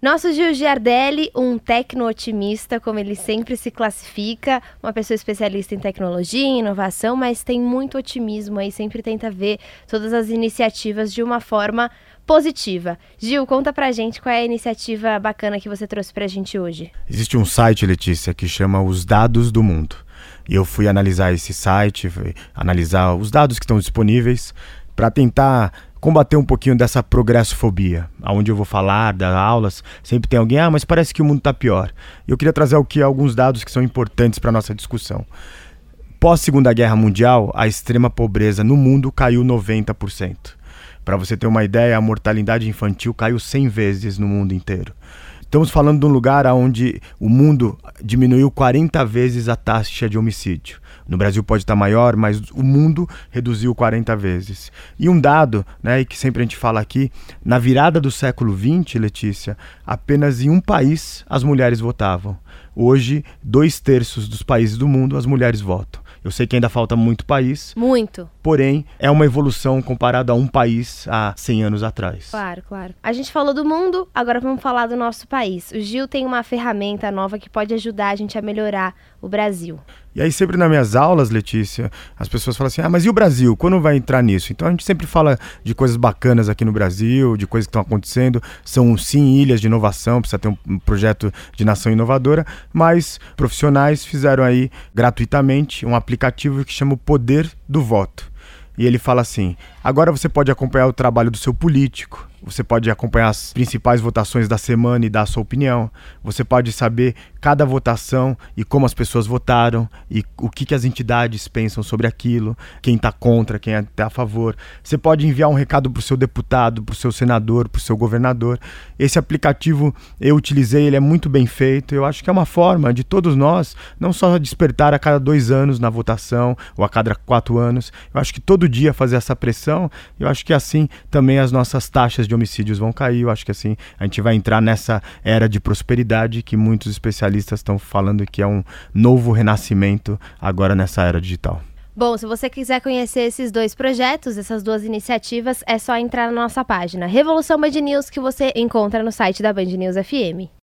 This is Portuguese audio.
Nosso Gil Giardelli, um tecno-otimista, como ele sempre se classifica, uma pessoa especialista em tecnologia, em inovação, mas tem muito otimismo aí, sempre tenta ver todas as iniciativas de uma forma positiva. Gil, conta pra gente qual é a iniciativa bacana que você trouxe pra gente hoje. Existe um site, Letícia, que chama Os Dados do Mundo. E eu fui analisar esse site, analisar os dados que estão disponíveis para tentar combater um pouquinho dessa progressofobia, aonde eu vou falar das aulas, sempre tem alguém, ah, mas parece que o mundo está pior. Eu queria trazer aqui alguns dados que são importantes para nossa discussão. Pós Segunda Guerra Mundial, a extrema pobreza no mundo caiu 90%. Para você ter uma ideia, a mortalidade infantil caiu 100 vezes no mundo inteiro. Estamos falando de um lugar onde o mundo diminuiu 40 vezes a taxa de homicídio. No Brasil pode estar maior, mas o mundo reduziu 40 vezes. E um dado, né, que sempre a gente fala aqui, na virada do século XX, Letícia, apenas em um país as mulheres votavam. Hoje, dois terços dos países do mundo as mulheres votam. Eu sei que ainda falta muito país. Muito. Porém, é uma evolução comparada a um país há 100 anos atrás. Claro, claro. A gente falou do mundo, agora vamos falar do nosso país. O Gil tem uma ferramenta nova que pode ajudar a gente a melhorar o Brasil. E aí, sempre nas minhas aulas, Letícia, as pessoas falam assim: ah, mas e o Brasil? Quando vai entrar nisso? Então a gente sempre fala de coisas bacanas aqui no Brasil, de coisas que estão acontecendo. São sim ilhas de inovação, precisa ter um projeto de nação inovadora, mas profissionais fizeram aí gratuitamente um aplicativo que chama o Poder do Voto. E ele fala assim: agora você pode acompanhar o trabalho do seu político, você pode acompanhar as principais votações da semana e dar a sua opinião. Você pode saber cada votação e como as pessoas votaram e o que, que as entidades pensam sobre aquilo, quem está contra, quem está a favor. Você pode enviar um recado para o seu deputado, para o seu senador, para o seu governador. Esse aplicativo eu utilizei, ele é muito bem feito. Eu acho que é uma forma de todos nós, não só despertar a cada dois anos na votação ou a cada quatro anos. Eu acho que todo dia fazer essa pressão. Eu acho que assim também as nossas taxas de homicídios vão cair. Eu acho que assim a gente vai entrar nessa era de prosperidade que muitos especialistas estão falando que é um novo renascimento agora nessa era digital. Bom, se você quiser conhecer esses dois projetos, essas duas iniciativas, é só entrar na nossa página Revolução Band News que você encontra no site da Band News FM.